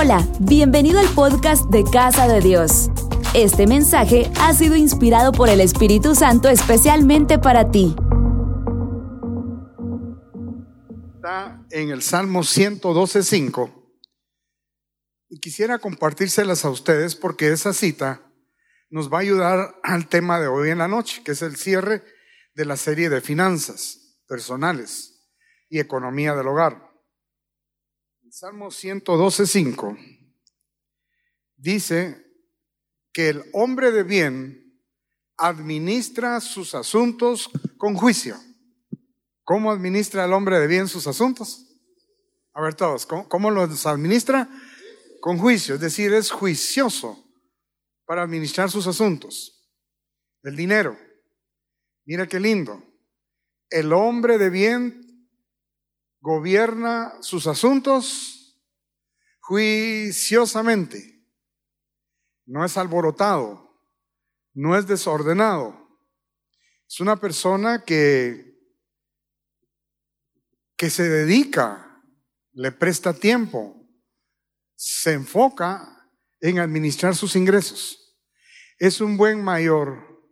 Hola, bienvenido al podcast de Casa de Dios. Este mensaje ha sido inspirado por el Espíritu Santo especialmente para ti. Está en el Salmo 112.5 y quisiera compartírselas a ustedes porque esa cita nos va a ayudar al tema de hoy en la noche, que es el cierre de la serie de finanzas personales y economía del hogar. El Salmo 112.5 dice que el hombre de bien administra sus asuntos con juicio. ¿Cómo administra el hombre de bien sus asuntos? A ver todos, ¿cómo, los administra? Con juicio, es decir, es juicioso para administrar sus asuntos. El dinero. Mira qué lindo. El hombre de bien gobierna sus asuntos juiciosamente. No es alborotado, no es desordenado. Es una persona que, que se dedica, le presta tiempo, se enfoca en administrar sus ingresos. Es un buen mayor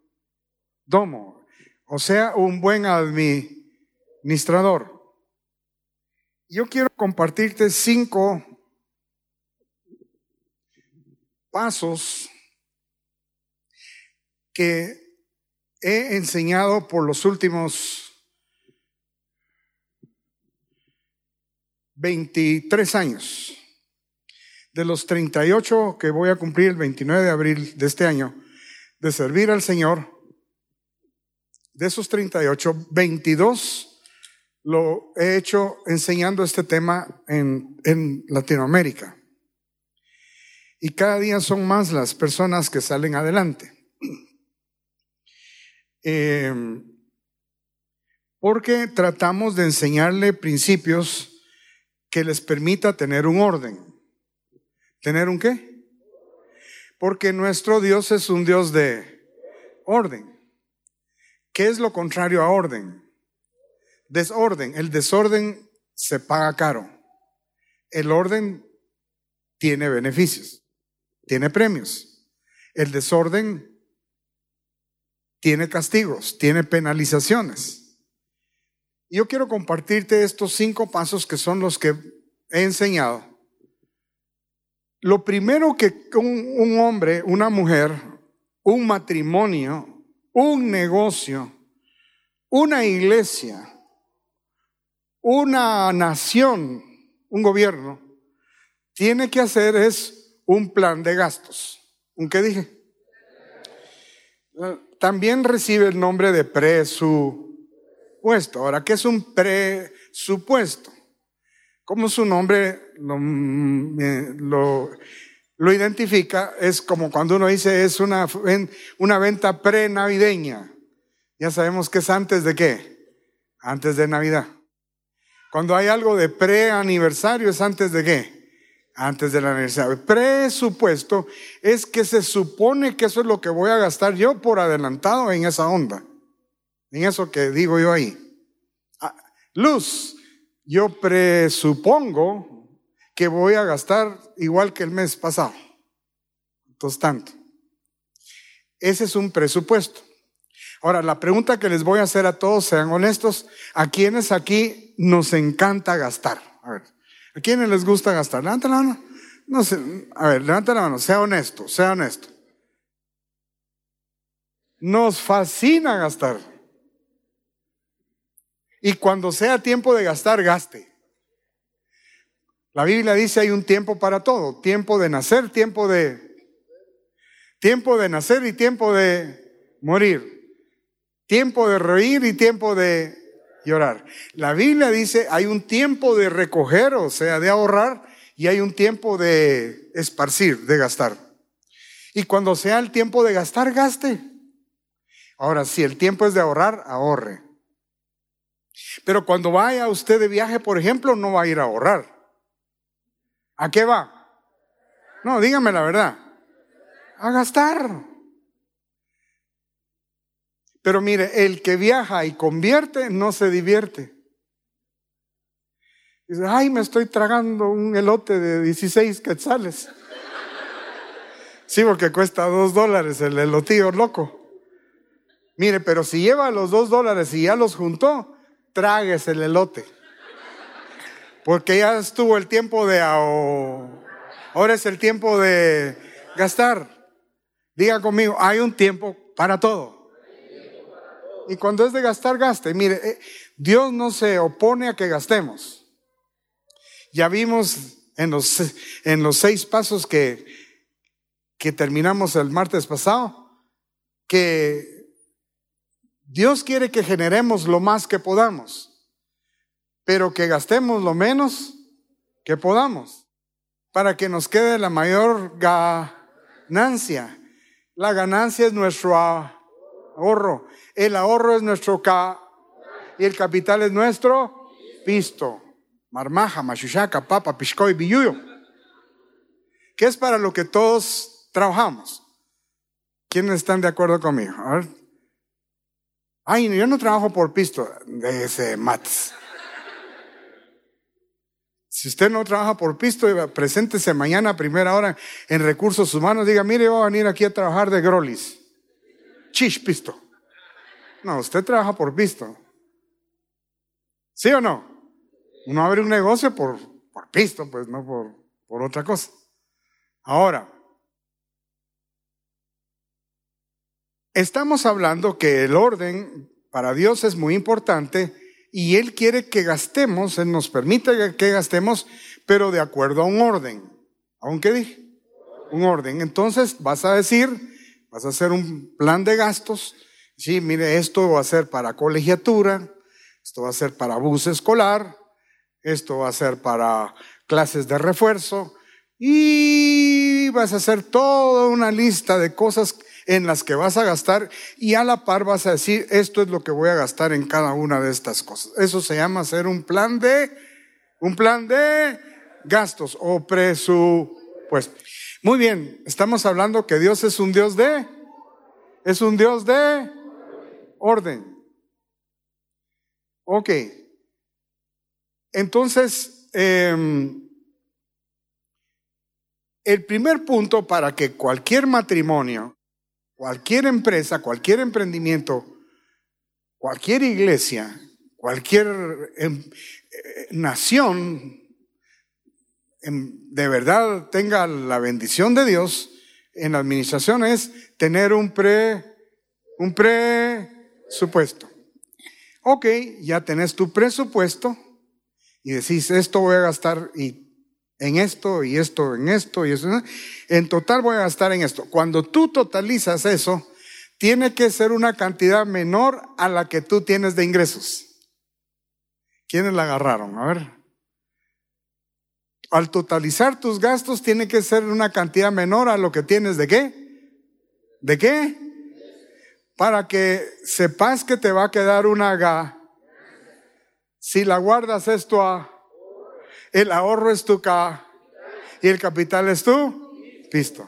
domo, o sea, un buen administrador. Yo quiero compartirte cinco pasos que he enseñado por los últimos 23 años. De los 38 que voy a cumplir el 29 de abril de este año, de servir al Señor, de esos 38, 22 lo he hecho enseñando este tema en, Latinoamérica. Y cada día son más las personas que salen adelante. Em, porque tratamos de enseñarle principios que les permita tener un orden. ¿Tener un qué? Porque nuestro Dios es un Dios de orden. ¿Qué es lo contrario a orden? Desorden. El desorden se paga caro. El orden tiene beneficios, tiene premios. El desorden tiene castigos, tiene penalizaciones. Yo quiero compartirte estos cinco pasos que son los que he enseñado. Lo primero que un, un hombre, una mujer, un matrimonio, un negocio, una iglesia, una nación, un gobierno, tiene que hacer es un plan de gastos. ¿Un qué dije? También recibe el nombre de presupuesto. Ahora, ¿qué es un presupuesto? Como su nombre lo, lo, identifica, es como cuando uno dice es una, una venta pre-navideña. Ya sabemos que es antes de qué? Antes de Navidad. Cuando hay algo de pre-aniversario es antes de qué? Antes del aniversario. Presupuesto es que se supone que eso es lo que voy a gastar yo por adelantado en esa onda. En eso que digo yo ahí. Ah, luz, yo presupongo que voy a gastar igual que el mes pasado. Entonces, tanto. Ese es un presupuesto. Ahora, la pregunta que les voy a hacer a todos, sean honestos, ¿a quiénes aquí nos encanta gastar? A ver, ¿a quiénes les gusta gastar? Levanta la mano. No sé, a ver, levanta la mano, sea honesto, sea honesto. Nos fascina gastar. Y cuando sea tiempo de gastar, gaste. La Biblia dice hay un tiempo para todo, tiempo de nacer, tiempo de tiempo de nacer y tiempo de morir. Tiempo de reír y tiempo de llorar. La Biblia dice hay un tiempo de recoger, o sea, de ahorrar, y hay un tiempo de esparcir, de gastar. Y cuando sea el tiempo de gastar, gaste. Ahora, si el tiempo es de ahorrar, ahorre. Pero cuando vaya usted de viaje, por ejemplo, no va a ir a ahorrar. ¿A qué va? No, dígame la verdad. A gastar. Pero mire, el que viaja y convierte no se divierte. Dice, ay, me estoy tragando un elote de 16 quetzales. Sí, porque cuesta dos dólares el elotío loco. Mire, pero si lleva los dos dólares y ya los juntó, tragues el elote. Porque ya estuvo el tiempo de ahora es el tiempo de gastar. Diga conmigo, hay un tiempo para todo. Y cuando es de gastar, gaste. Mire, eh, Dios no se opone a que gastemos. Ya vimos en los, en los seis pasos que, que terminamos el martes pasado, que Dios quiere que generemos lo más que podamos, pero que gastemos lo menos que podamos, para que nos quede la mayor ganancia. La ganancia es nuestro ahorro, el ahorro es nuestro ca y el capital es nuestro pisto marmaja, machuchaca, papa, piscoy, billuyo, que es para lo que todos trabajamos. ¿Quiénes están de acuerdo conmigo? A ver. Ay, yo no trabajo por pisto, de ese mates. Si usted no trabaja por pisto, preséntese mañana a primera hora en recursos humanos. Diga, mire, voy a venir aquí a trabajar de grolis. Chish pisto. No, usted trabaja por pisto. ¿Sí o no? Uno abre un negocio por, por pisto, pues no por, por otra cosa. Ahora, estamos hablando que el orden para Dios es muy importante y Él quiere que gastemos, Él nos permite que gastemos, pero de acuerdo a un orden. ¿Aunque dije? Un orden. Entonces vas a decir, vas a hacer un plan de gastos. Sí, mire, esto va a ser para colegiatura, esto va a ser para bus escolar, esto va a ser para clases de refuerzo y vas a hacer toda una lista de cosas en las que vas a gastar y a la par vas a decir, esto es lo que voy a gastar en cada una de estas cosas. Eso se llama hacer un plan de, un plan de gastos o presupuesto. Muy bien, estamos hablando que Dios es un Dios de, es un Dios de orden. Ok. Entonces, em, el primer punto para que cualquier matrimonio, cualquier empresa, cualquier emprendimiento, cualquier iglesia, cualquier em, eh, nación de verdad tenga la bendición de Dios en la administración es tener un pre un presupuesto. Ok, ya tenés tu presupuesto y decís, esto voy a gastar y en esto y esto en esto y eso. En total voy a gastar en esto. Cuando tú totalizas eso, tiene que ser una cantidad menor a la que tú tienes de ingresos. ¿Quiénes la agarraron? A ver. Al totalizar tus gastos tiene que ser una cantidad menor a lo que tienes de qué? ¿De qué? Para que sepas que te va a quedar una ga si la guardas es tu, el ahorro es tu ca y el capital es tu pisto.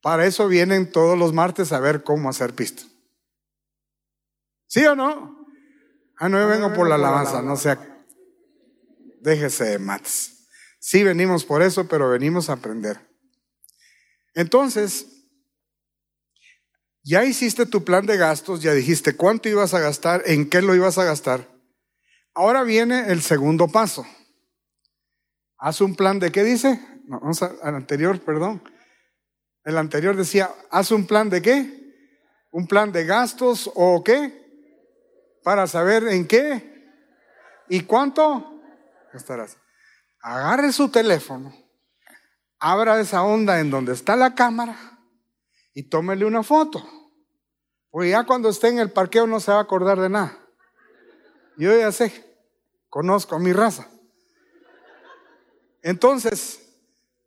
Para eso vienen todos los martes a ver cómo hacer pisto. ¿Sí o no? Ah, no, yo vengo por la alabanza, no sea. Déjese de mates. Sí venimos por eso, pero venimos a aprender. Entonces, ya hiciste tu plan de gastos, ya dijiste cuánto ibas a gastar, en qué lo ibas a gastar. Ahora viene el segundo paso. Haz un plan de qué dice? No, vamos al anterior, perdón. El anterior decía, haz un plan de qué? Un plan de gastos o qué? Para saber en qué y cuánto gastarás. Agarre su teléfono, abra esa onda en donde está la cámara y tómele una foto. Porque ya cuando esté en el parqueo no se va a acordar de nada. Yo ya sé, conozco a mi raza. Entonces,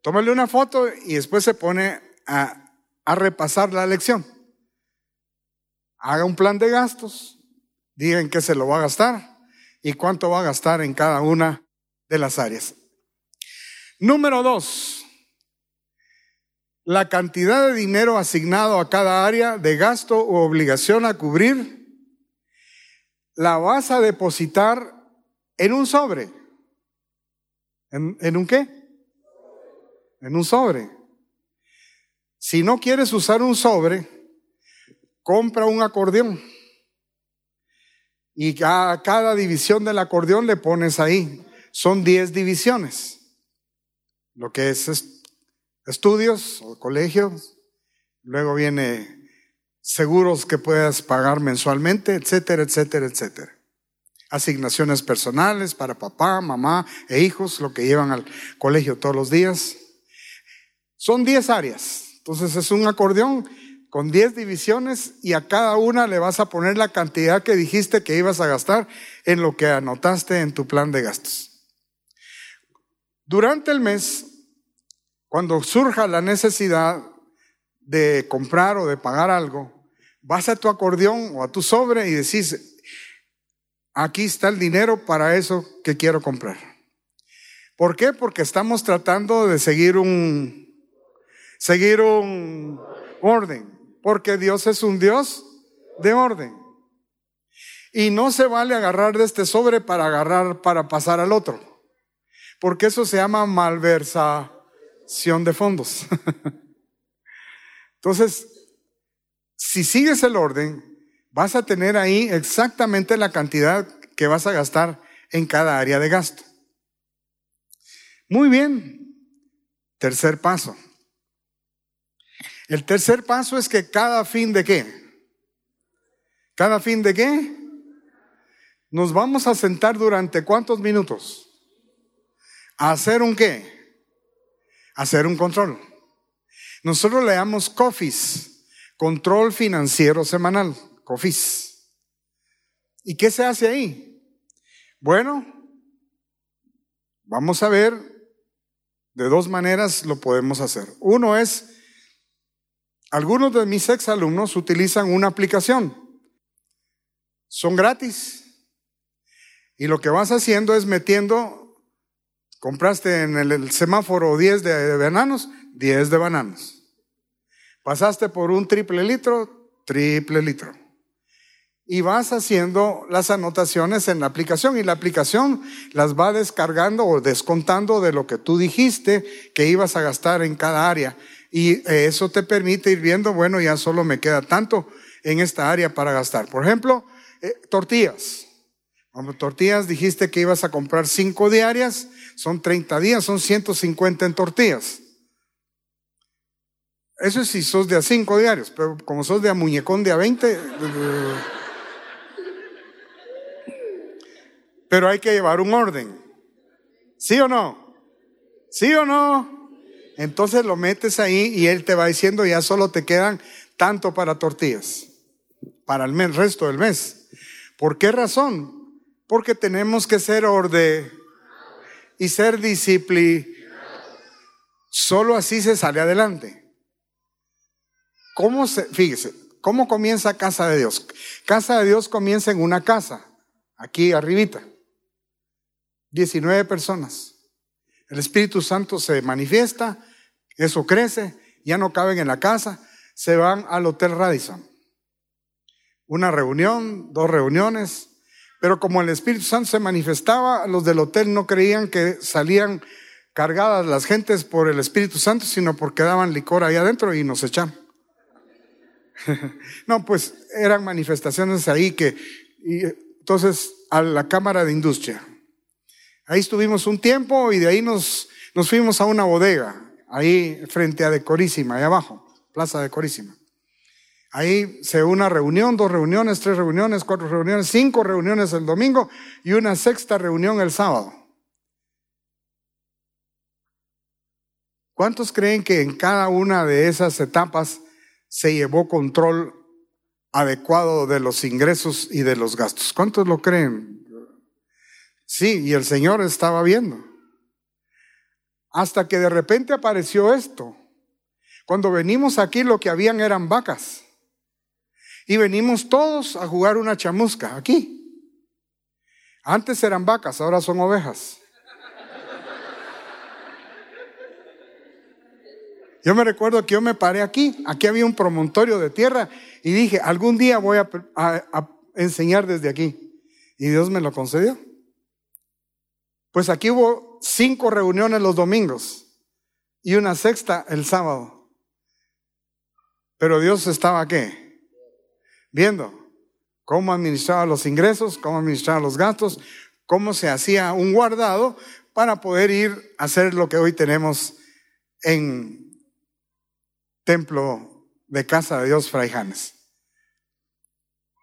tómale una foto y después se pone a, a repasar la lección. Haga un plan de gastos, diga en qué se lo va a gastar y cuánto va a gastar en cada una de las áreas. Número dos, la cantidad de dinero asignado a cada área de gasto o obligación a cubrir la vas a depositar en un sobre. ¿En, ¿En, un qué? En un sobre. Si no quieres usar un sobre, compra un acordeón. Y a cada división del acordeón le pones ahí. Son 10 divisiones. Lo que es estudios o colegios. Luego viene seguros que puedas pagar mensualmente, etcétera, etcétera, etcétera. Asignaciones personales para papá, mamá e hijos, lo que llevan al colegio todos los días. Son 10 áreas. Entonces es un acordeón con 10 divisiones y a cada una le vas a poner la cantidad que dijiste que ibas a gastar en lo que anotaste en tu plan de gastos. Durante el mes, cuando surja la necesidad de comprar o de pagar algo, vas a tu acordeón o a tu sobre y decís, aquí está el dinero para eso que quiero comprar. ¿Por qué? Porque estamos tratando de seguir un, seguir un orden porque Dios es un Dios de orden. Y no se vale agarrar de este sobre para agarrar, para pasar al otro, porque eso se llama malversación de fondos. Entonces, si sigues el orden, vas a tener ahí exactamente la cantidad que vas a gastar en cada área de gasto. Muy bien. Tercer paso. El tercer paso es que cada fin de qué? ¿Cada fin de qué? Nos vamos a sentar durante cuántos minutos? Hacer un qué? Hacer un control. Nosotros le damos COFIS, control financiero semanal, COFIS. ¿Y qué se hace ahí? Bueno, vamos a ver, de dos maneras lo podemos hacer. Uno es algunos de mis exalumnos utilizan una aplicación. Son gratis. Y lo que vas haciendo es metiendo, compraste en el, semáforo 10 de, bananos, 10 de bananos. Pasaste por un triple litro, triple litro. Y vas haciendo las anotaciones en la aplicación y la aplicación las va descargando o descontando de lo que tú dijiste que ibas a gastar en cada área. Y eso te permite ir viendo, bueno, ya solo me queda tanto en esta área para gastar. Por ejemplo, eh, tortillas. Tortillas dijiste que ibas a comprar cinco diarias, son 30 días, son 150 en tortillas. Eso es si sos de a cinco diarios, pero como sos de a muñecón de a 20, pero hay que llevar un orden. ¿Sí o no? ¿Sí o no? Entonces lo metes ahí y él te va diciendo ya solo te quedan tanto para tortillas, para el, resto del mes. ¿Por qué razón? Porque tenemos que ser orden y ser disciplinados. Solo así se sale adelante. ¿Cómo se, fíjese, cómo comienza Casa de Dios? Casa de Dios comienza en una casa, aquí arribita. 19 personas. El Espíritu Santo se manifiesta, eso crece, ya no caben en la casa, se van al Hotel Radisson. Una reunión, dos reuniones, pero como el Espíritu Santo se manifestaba, los del hotel no creían que salían cargadas las gentes por el Espíritu Santo, sino porque daban licor ahí adentro y nos echan. no, pues eran manifestaciones ahí que, y, entonces, a la Cámara de Industria. Ahí estuvimos un tiempo y de ahí nos, nos fuimos a una bodega, ahí frente a Decorísima, ahí abajo, Plaza Decorísima. Ahí se una reunión, dos reuniones, tres reuniones, cuatro reuniones, cinco reuniones el domingo y una sexta reunión el sábado. ¿Cuántos creen que en cada una de esas etapas se llevó control adecuado de los ingresos y de los gastos? ¿Cuántos lo creen? Sí, y el Señor estaba viendo. Hasta que de repente apareció esto. Cuando venimos aquí lo que habían eran vacas. Y venimos todos a jugar una chamusca aquí. Antes eran vacas, ahora son ovejas. Yo me recuerdo que yo me paré aquí, aquí había un promontorio de tierra y dije, algún día voy a, a enseñar desde aquí. Y Dios me lo concedió. Pues aquí hubo cinco reuniones los domingos y una sexta el sábado. Pero Dios estaba qué? Viendo cómo administraba los ingresos, cómo administraba los gastos, cómo se hacía un guardado para poder ir a hacer lo que hoy tenemos en templo de casa de Dios Fray Janes.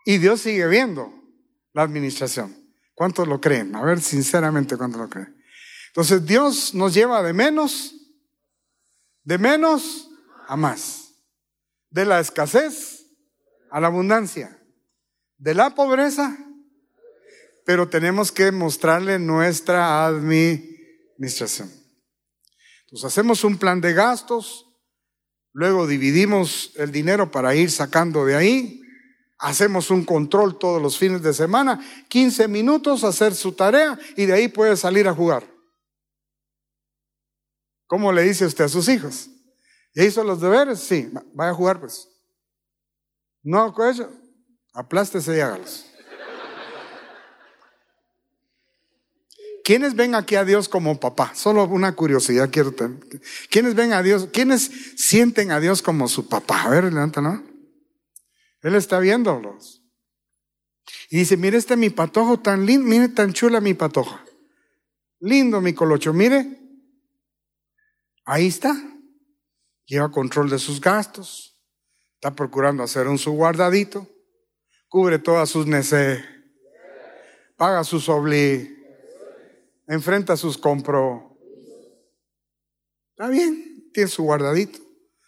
Y Dios sigue viendo la administración. ¿Cuántos lo creen? A ver, sinceramente, ¿cuántos lo creen? Entonces, Dios nos lleva de menos, de menos a más. De la escasez a la abundancia. De la pobreza, pero tenemos que mostrarle nuestra administración. Entonces, hacemos un plan de gastos, luego dividimos el dinero para ir sacando de ahí, Hacemos un control todos los fines de semana, 15 minutos, hacer su tarea y de ahí puede salir a jugar. ¿Cómo le dice usted a sus hijos? ¿Ya hizo los deberes? Sí, vaya a jugar pues. No, eso, aplástese y hágalos. ¿Quiénes ven aquí a Dios como papá? Solo una curiosidad quiero tener. ¿Quiénes ven a Dios? ¿Quiénes sienten a Dios como su papá? A ver, levántalo. Él está viéndolos. Y dice, mire este mi patojo tan lindo, mire tan chula mi patoja. Lindo mi colocho, mire. Ahí está. Lleva control de sus gastos. Está procurando hacer un su guardadito. Cubre todas sus necesidades. Paga sus obligaciones. Enfrenta sus compro. Está bien, tiene su guardadito.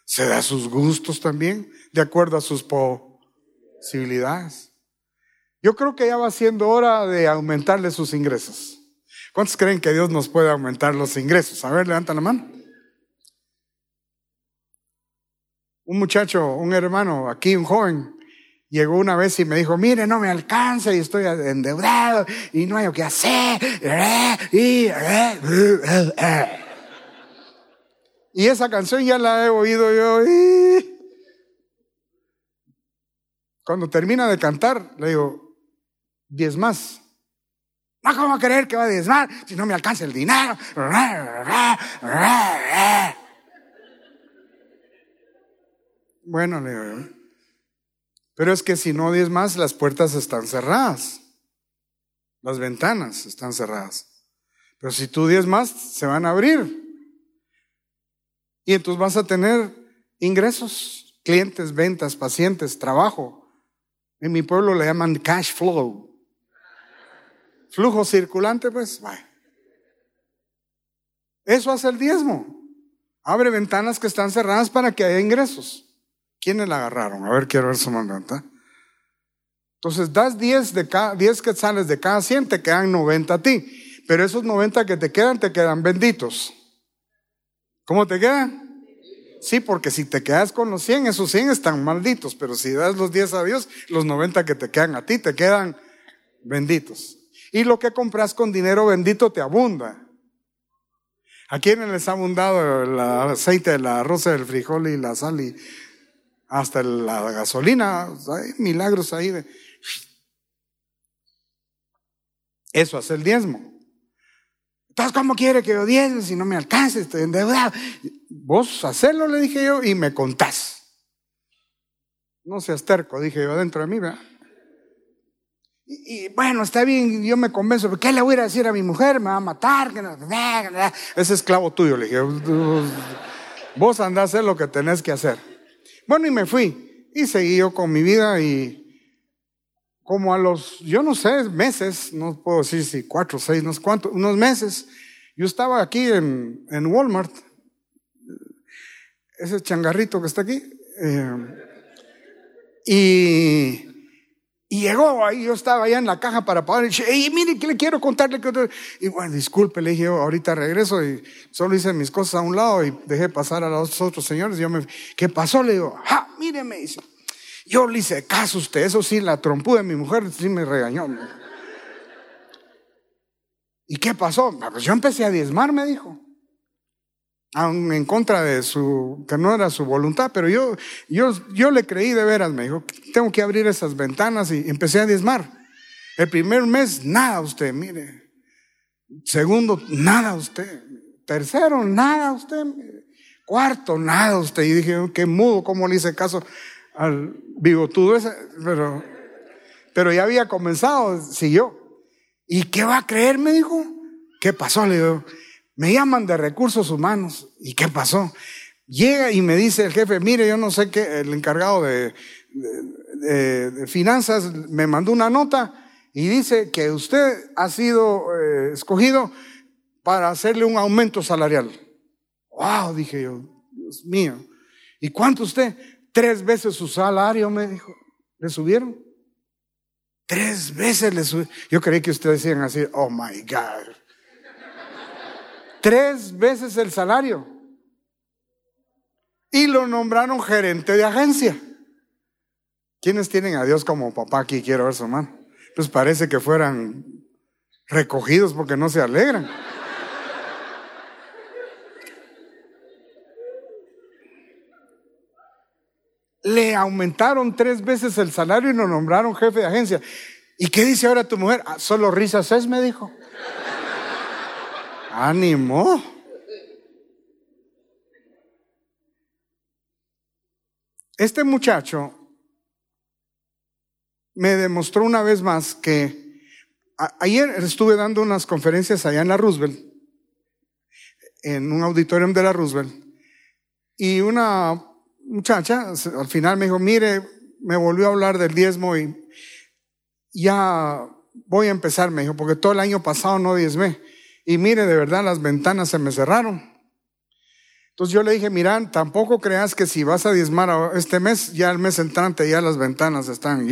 Se da sus gustos también, de acuerdo a sus po civilidades. Yo creo que ya va siendo hora de aumentarle sus ingresos. ¿Cuántos creen que Dios nos puede aumentar los ingresos? A ver, levanta la mano. Un muchacho, un hermano, aquí un joven, llegó una vez y me dijo, mire, no me alcanza y estoy endeudado y no hay que hacer. Y esa canción ya la he oído yo. Cuando termina de cantar, le digo, diez más. No, ¿cómo creer que va a diezmar si no me alcanza el dinero? Bueno, le digo, pero es que si no más, las puertas están cerradas. Las ventanas están cerradas. Pero si tú más, se van a abrir. Y entonces vas a tener ingresos, clientes, ventas, pacientes, trabajo. En mi pueblo le llaman cash flow. Flujo circulante, pues, Eso hace el diezmo. Abre ventanas que están cerradas para que haya ingresos. ¿Quiénes la agarraron? A ver, quiero ver su mandante. Entonces, das 10 de cada, 10 quetzales de cada 100, te quedan 90 a ti. Pero esos 90 que te quedan, te quedan benditos. ¿Cómo te quedan? Sí, porque si te quedas con los 100, esos 100 están malditos, pero si das los 10 a Dios, los 90 que te quedan a ti te quedan benditos. Y lo que compras con dinero bendito te abunda. ¿A quiénes les ha abundado el aceite, la arroz, el frijol y la sal y hasta la gasolina? Hay milagros ahí. Eso hace el diezmo. Entonces, ¿cómo quiere que yo diezme si no me alcance? Estoy endeudado. Vos hacerlo, le dije yo, y me contás. No seas terco, dije yo dentro de mí, ¿verdad? Y, bueno, está bien, yo me convenzo, ¿qué le voy a decir a mi mujer? Me va a matar. Ese esclavo tuyo, le dije. Vos andás a hacer lo que tenés que hacer. Bueno, y me fui. Y seguí yo con mi vida y como a los, yo no sé, meses, no puedo decir si cuatro, seis, no sé cuánto, unos meses, yo estaba aquí en, en Walmart, ese changarrito que está aquí, eh, y, y, llegó ahí, yo estaba allá en la caja para pagar, y dije, hey, mire, ¿qué le quiero contarle? Y bueno, disculpe, le dije, ahorita regreso, y solo hice mis cosas a un lado y dejé pasar a los otros señores, y yo me, ¿qué pasó? Le digo, ja, mire, me dice, yo le hice caso usted, eso sí, la trompú de mi mujer sí me regañó. ¿Y qué pasó? Ah, pues yo empecé a diezmar, me dijo. Aún en contra de su, que no era su voluntad, pero yo, yo, yo le creí de veras, me dijo, tengo que abrir esas ventanas y empecé a diezmar. El primer mes, nada usted, mire. Segundo, nada usted. Tercero, nada usted. Cuarto, nada usted. Y dije, qué mudo, cómo le hice caso al bigotudo ese. Pero, pero ya había comenzado, siguió. ¿Y qué va a creer? Me dijo. ¿Qué pasó? Le digo, me llaman de recursos humanos. ¿Y qué pasó? Llega y me dice el jefe, mire, yo no sé qué, el encargado de, finanzas me mandó una nota y dice que usted ha sido eh, escogido para hacerle un aumento salarial. Wow, dije yo, Dios mío. ¿Y cuánto usted? Tres veces su salario, me dijo. ¿Le subieron? Tres veces le subieron. Yo creí que ustedes decían así, oh my God. Tres veces el salario. Y lo nombraron gerente de agencia. ¿Quiénes tienen a Dios como papá aquí? Quiero ver su mano. Pues parece que fueran recogidos porque no se alegran. Le aumentaron tres veces el salario y lo nombraron jefe de agencia. ¿Y qué dice ahora tu mujer? Ah, solo risas es, me dijo. Ánimo. Este muchacho me demostró una vez más que ayer estuve dando unas conferencias allá en la Roosevelt, en un auditorium de la Roosevelt, y una muchacha al final me dijo, mire, me volvió a hablar del diezmo y ya voy a empezar, me dijo, porque todo el año pasado no diezmé. Y mire, de verdad las ventanas se me cerraron. Entonces yo le dije, mira, tampoco creas que si vas a diezmar este mes, ya el mes entrante ya las ventanas están.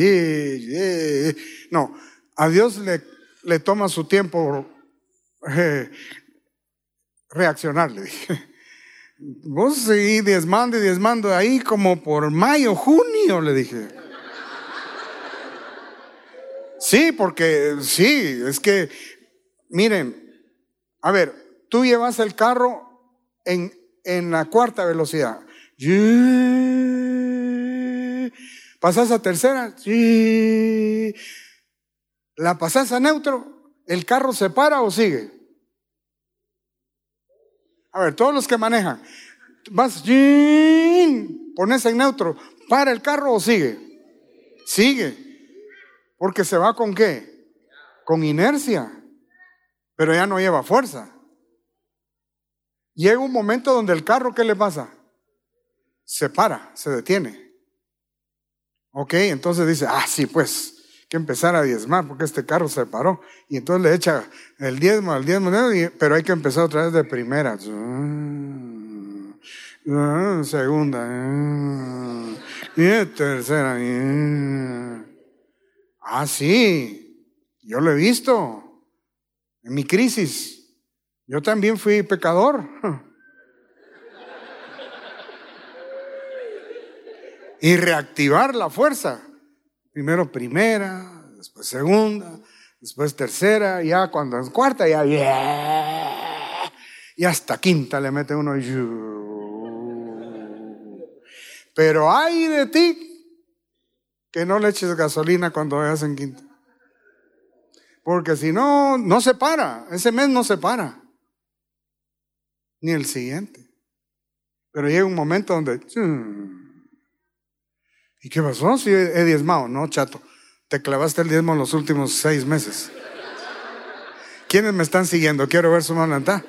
No, a Dios le, le toma su tiempo eh, reaccionar, le dije. Vos seguí diezmando y diezmando ahí como por mayo, junio, le dije. Sí, porque sí, es que, miren, a ver, tú llevas el carro en, en la cuarta velocidad. Pasas a tercera. La pasas a neutro. ¿El carro se para o sigue? A ver, todos los que manejan, vas, pones en neutro, ¿para el carro o sigue? Sigue. Porque se va con qué? Con inercia. Pero ya no lleva fuerza. Llega un momento donde el carro, ¿qué le pasa? Se para, se detiene. Ok, entonces dice, ah, sí, pues, que empezar a diezmar porque este carro se paró. Y entonces le echa el diezmo al diezmo, pero hay que empezar otra vez de primera. Ah, segunda. Ah, y tercera. Ah, sí, yo lo he visto en mi crisis. Yo también fui pecador. Y reactivar la fuerza. Primero primera, después segunda, después tercera, ya cuando es cuarta, ya, y hasta quinta le mete uno. Pero hay de ti que no le eches gasolina cuando vayas en quinta. Porque si no, no se para. Ese mes no se para. Ni el siguiente. Pero llega un momento donde... ¿Y qué pasó? Si he diezmado, no, chato. Te clavaste el diezmo en los últimos seis meses. ¿Quiénes me están siguiendo? Quiero ver su mano levantada.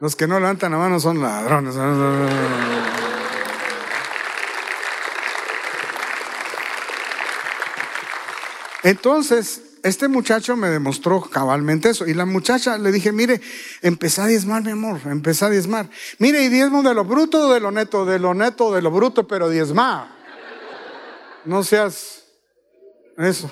Los que no levantan la mano son ladrones. Entonces, este muchacho me demostró cabalmente eso. Y la muchacha le dije, mire, empecé a diezmar, mi amor, empecé a diezmar. Mire, y diezmo de lo bruto o de lo neto, de lo neto, de lo bruto, pero diezma. No seas eso.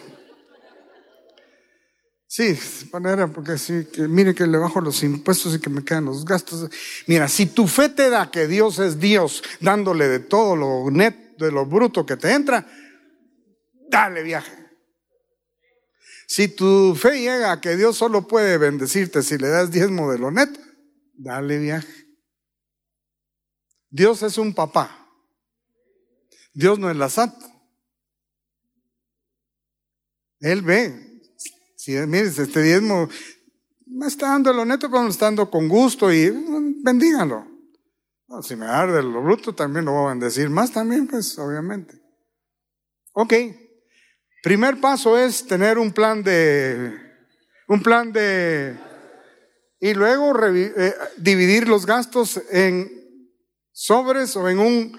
Sí, manera, porque sí, que mire que le bajo los impuestos y que me quedan los gastos. Mira, si tu fe te da que Dios es Dios, dándole de todo lo neto, de lo bruto que te entra, dale viaje. Si tu fe llega a que Dios solo puede bendecirte si le das diezmo de lo neto, dale viaje. Dios es un papá. Dios no es la santa. Él ve. Si mire, este diezmo me está dando lo neto, pero me está dando con gusto y mm, bendígalo. si me da de lo bruto, también lo voy a bendecir más también, pues, obviamente. Ok. Primer paso es tener un plan de, un plan de, y luego eh, dividir los gastos en sobres o en un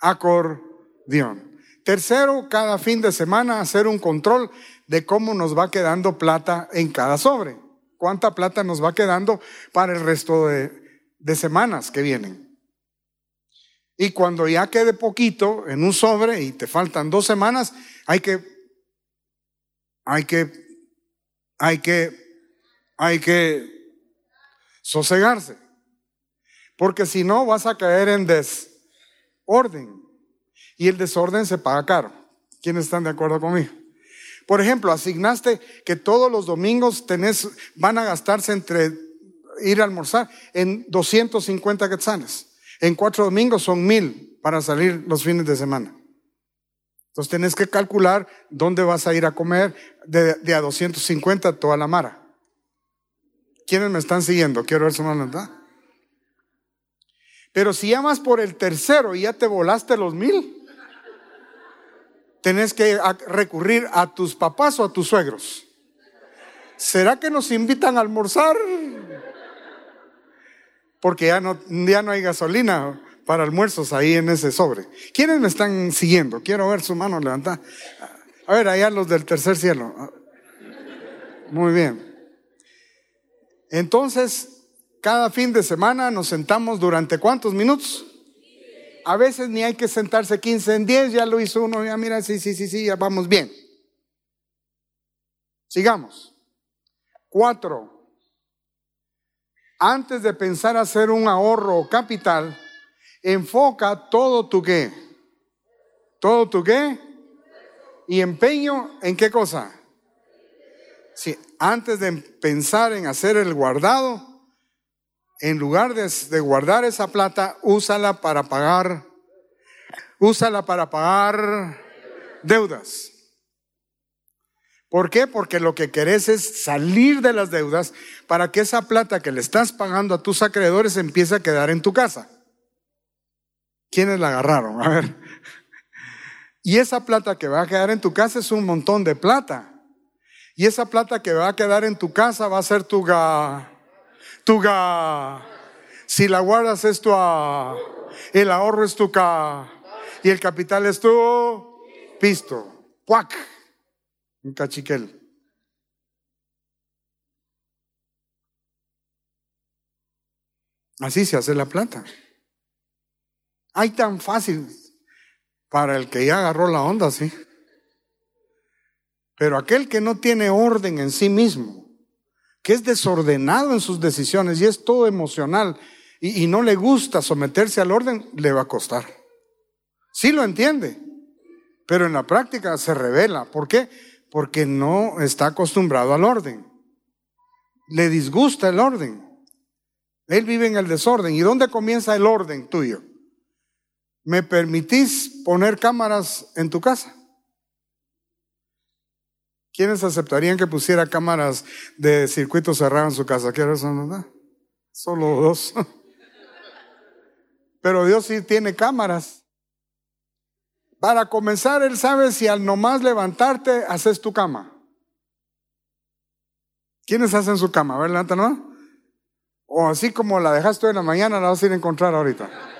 acordeón. Tercero, cada fin de semana hacer un control de cómo nos va quedando plata en cada sobre. Cuánta plata nos va quedando para el resto de, de semanas que vienen. Y cuando ya quede poquito en un sobre y te faltan dos semanas, hay que hay que, hay que, hay que sosegarse. Porque si no vas a caer en desorden. Y el desorden se paga caro. ¿Quiénes están de acuerdo conmigo? Por ejemplo, asignaste que todos los domingos tenés, van a gastarse entre ir a almorzar en 250 quetzales. En cuatro domingos son mil para salir los fines de semana. Entonces tenés que calcular dónde vas a ir a comer de, a 250 toda la mara. ¿Quiénes me están siguiendo? Quiero ver su mano, Pero si llamas por el tercero y ya te volaste los mil, tenés que recurrir a tus papás o a tus suegros. ¿Será que nos invitan a almorzar? Porque ya no, ya no hay gasolina para almuerzos ahí en ese sobre. ¿Quiénes me están siguiendo? Quiero ver su mano levantada. A ver, allá los del tercer cielo. Muy bien. Entonces, cada fin de semana nos sentamos durante cuántos minutos? A veces ni hay que sentarse 15 en 10, ya lo hizo uno, ya mira, sí, sí, sí, sí, ya vamos bien. Sigamos. Cuatro. Antes de pensar hacer un ahorro capital, enfoca todo tu qué. Todo tu qué. Y empeño en qué cosa. Si antes de pensar en hacer el guardado, en lugar de, de guardar esa plata, úsala para pagar, úsala para pagar deudas. ¿Por qué? Porque lo que querés es salir de las deudas para que esa plata que le estás pagando a tus acreedores empiece a quedar en tu casa. ¿Quiénes la agarraron? A ver. Y esa plata que va a quedar en tu casa es un montón de plata. Y esa plata que va a quedar en tu casa va a ser tu ga, tu ga. Si la guardas es tu a, el ahorro es tu ca, y el capital es tu pisto, cuac, un cachiquel. Así se hace la plata. Hay tan fácil para el que ya agarró la onda, sí. Pero aquel que no tiene orden en sí mismo, que es desordenado en sus decisiones y es todo emocional y, y no le gusta someterse al orden, le va a costar. Sí lo entiende, pero en la práctica se revela. ¿Por qué? Porque no está acostumbrado al orden. Le disgusta el orden. Él vive en el desorden. ¿Y dónde comienza el orden tuyo? ¿Me permitís poner cámaras en tu casa? ¿Quiénes aceptarían que pusiera cámaras de circuito cerrado en su casa? ¿Qué son? No? Solo dos. Pero Dios sí tiene cámaras. Para comenzar, Él sabe si al nomás levantarte haces tu cama. ¿Quiénes hacen su cama? A ver, no. O así como la dejaste en la mañana, la vas a ir a encontrar ahorita.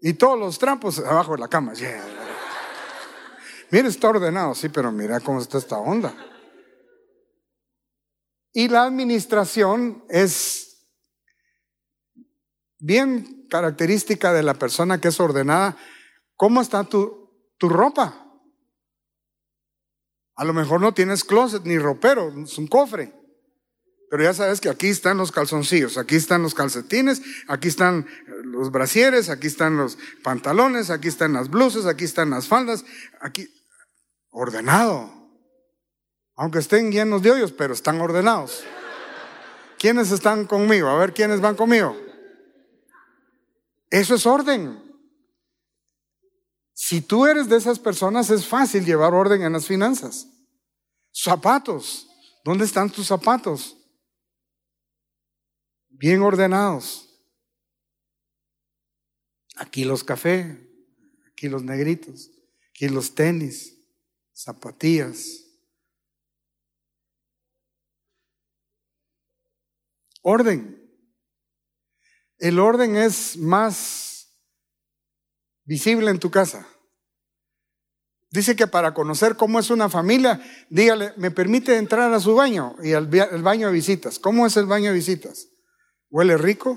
Y todos los trampos abajo de la cama. Mira, está ordenado, sí, pero mira cómo está esta onda. Y la administración es bien característica de la persona que es ordenada. ¿Cómo está tu, tu ropa? A lo mejor no tienes closet ni ropero, es un cofre. Pero ya sabes que aquí están los calzoncillos, aquí están los calcetines, aquí están los brasieres, aquí están los pantalones, aquí están las blusas, aquí están las faldas, aquí ordenado. Aunque estén llenos de hoyos, pero están ordenados. ¿Quiénes están conmigo? A ver quiénes van conmigo. Eso es orden. Si tú eres de esas personas, es fácil llevar orden en las finanzas. Zapatos, ¿Dónde están tus zapatos? Bien ordenados. Aquí los cafés, aquí los negritos, aquí los tenis, zapatillas. Orden. El orden es más visible en tu casa. Dice que para conocer cómo es una familia, dígale, ¿me permite entrar a su baño? Y al baño de visitas. ¿Cómo es el baño de visitas? ¿Huele rico?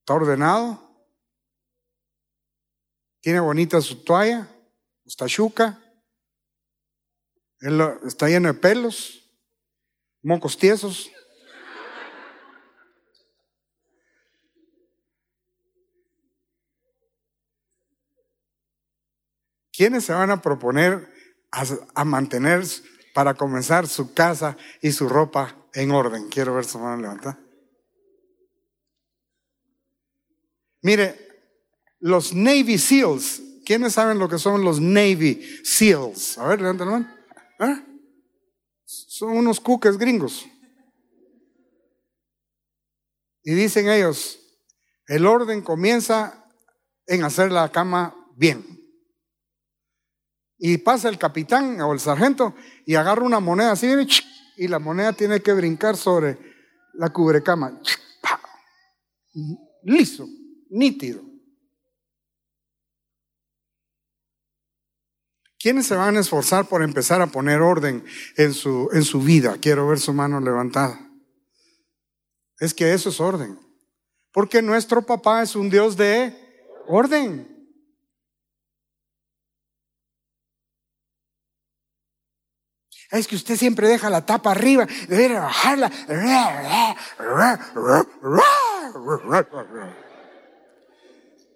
¿Está ordenado? ¿Tiene bonita su toalla? ¿Está chuca? ¿Está lleno de pelos? ¿Mocos tiesos? ¿Quiénes se van a proponer a, mantener para comenzar su casa y su ropa en orden? Quiero ver su mano levantada. Mire, los Navy SEALs, ¿quiénes saben lo que son los Navy SEALs? A ver, levanten la mano. ¿Ah? Son unos cuques gringos. Y dicen ellos, el orden comienza en hacer la cama bien. Y pasa el capitán o el sargento y agarra una moneda así y la moneda tiene que brincar sobre la cubrecama. Liso, nítido. ¿Quiénes se van a esforzar por empezar a poner orden en su, en su vida? Quiero ver su mano levantada. Es que eso es orden. Porque nuestro papá es un Dios de orden. Es que usted siempre deja la tapa arriba, debe bajarla.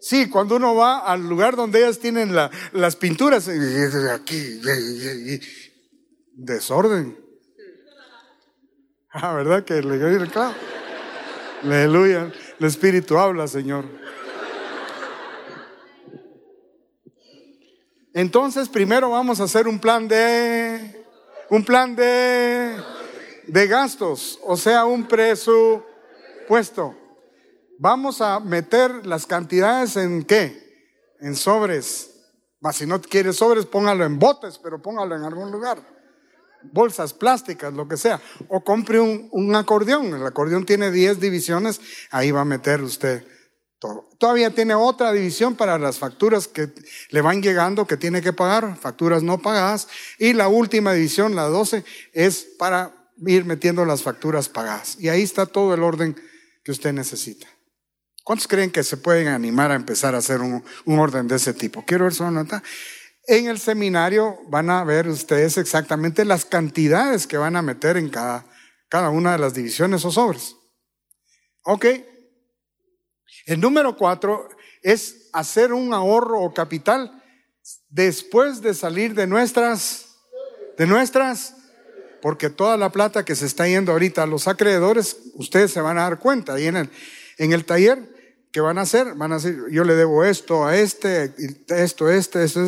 Sí, cuando uno va al lugar donde ellas tienen las pinturas, aquí, desorden. Ah, ¿verdad? Que le el clavo. Aleluya. El Espíritu habla, Señor. Entonces, primero vamos a hacer un plan de un plan de, de gastos, o sea, un presupuesto. Vamos a meter las cantidades en qué? En sobres. si no quieres sobres, póngalo en botes, pero póngalo en algún lugar. Bolsas plásticas, lo que sea. O compre un, un acordeón. El acordeón tiene 10 divisiones, ahí va a meter usted Todavía tiene otra división para las facturas que le van llegando que tiene que pagar, facturas no pagadas. Y la última división, la 12, es para ir metiendo las facturas pagadas. Y ahí está todo el orden que usted necesita. ¿Cuántos creen que se pueden animar a empezar a hacer un, orden de ese tipo? Quiero ver su nota. En el seminario van a ver ustedes exactamente las cantidades que van a meter en cada, cada una de las divisiones o sobres. Ok, el número cuatro es hacer un ahorro o capital después de salir de nuestras, de nuestras, porque toda la plata que se está yendo ahorita a los acreedores, ustedes se van a dar cuenta ahí en el, en el taller, ¿qué van a hacer? Van a decir, yo le debo esto a este, esto, este, esto,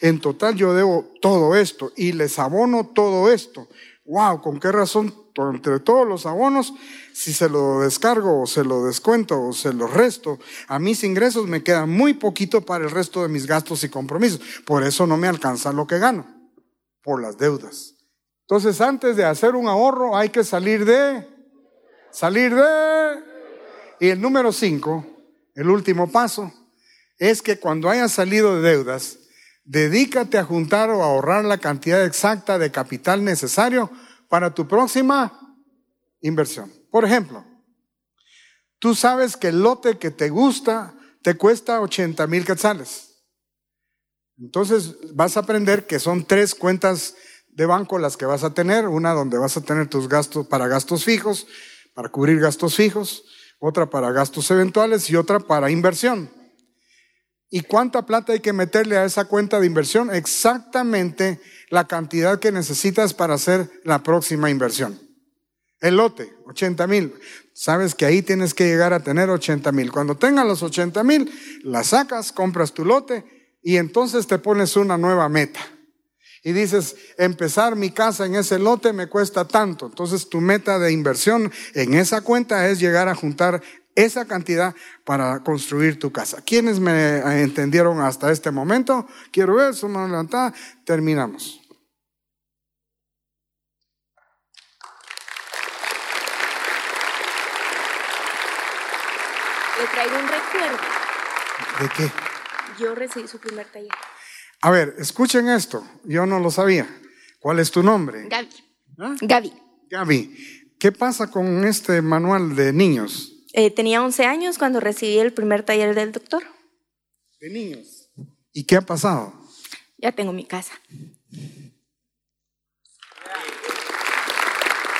en total yo debo todo esto y les abono todo esto. Wow, ¿con qué razón entre todos los abonos, si se lo descargo o se lo descuento o se lo resto, a mis ingresos me queda muy poquito para el resto de mis gastos y compromisos. Por eso no me alcanza lo que gano, por las deudas. Entonces, antes de hacer un ahorro, hay que salir de, salir de, y el número cinco, el último paso, es que cuando hayas salido de deudas, dedícate a juntar o ahorrar la cantidad exacta de capital necesario para tu próxima inversión. Por ejemplo, tú sabes que el lote que te gusta te cuesta 80 mil quetzales. Entonces vas a aprender que son tres cuentas de banco las que vas a tener, una donde vas a tener tus gastos para gastos fijos, para cubrir gastos fijos, otra para gastos eventuales y otra para inversión. ¿Y cuánta plata hay que meterle a esa cuenta de inversión? Exactamente la cantidad que necesitas para hacer la próxima inversión. El lote, 80 mil. Sabes que ahí tienes que llegar a tener 80 mil. Cuando tengas los 80 mil, la sacas, compras tu lote y entonces te pones una nueva meta. Y dices, empezar mi casa en ese lote me cuesta tanto. Entonces tu meta de inversión en esa cuenta es llegar a juntar esa cantidad para construir tu casa. ¿Quiénes me entendieron hasta este momento? Quiero ver, su mano levantada. Terminamos. Le traigo un recuerdo. ¿De qué? Yo recibí su primer taller. A ver, escuchen esto. Yo no lo sabía. ¿Cuál es tu nombre? Gaby. ¿Ah? Gaby. Gaby, ¿qué pasa con este manual de niños? Eh, tenía 11 años cuando recibí el primer taller del doctor. De niños. ¿Y qué ha pasado? Ya tengo mi casa.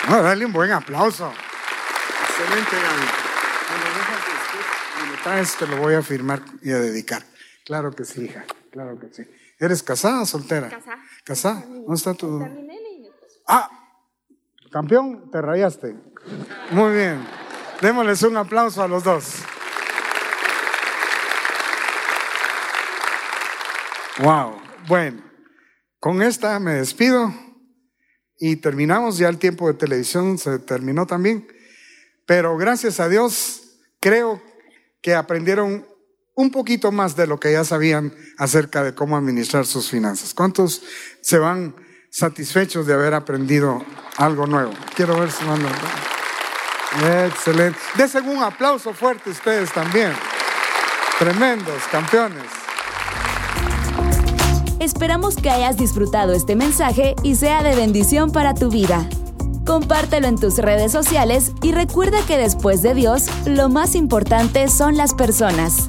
No, dale un buen aplauso. Excelente, Gaby. Cuando me lo traes, te lo voy a firmar y a dedicar. Claro que sí, hija. Claro que sí. ¿Eres casada o soltera? Casada. ¿Casada? ¿Dónde está tu...? Ah, campeón, te rayaste. Muy bien. Démosles un aplauso a los dos. Wow. Bueno, con esta me despido y terminamos. Ya el tiempo de televisión se terminó también. Pero gracias a Dios, creo que aprendieron un poquito más de lo que ya sabían acerca de cómo administrar sus finanzas. ¿Cuántos se van satisfechos de haber aprendido algo nuevo? Quiero ver su mano. Excelente. Desen un aplauso fuerte ustedes también. Tremendos campeones. Esperamos que hayas disfrutado este mensaje y sea de bendición para tu vida. Compártelo en tus redes sociales y recuerda que después de Dios, lo más importante son las personas.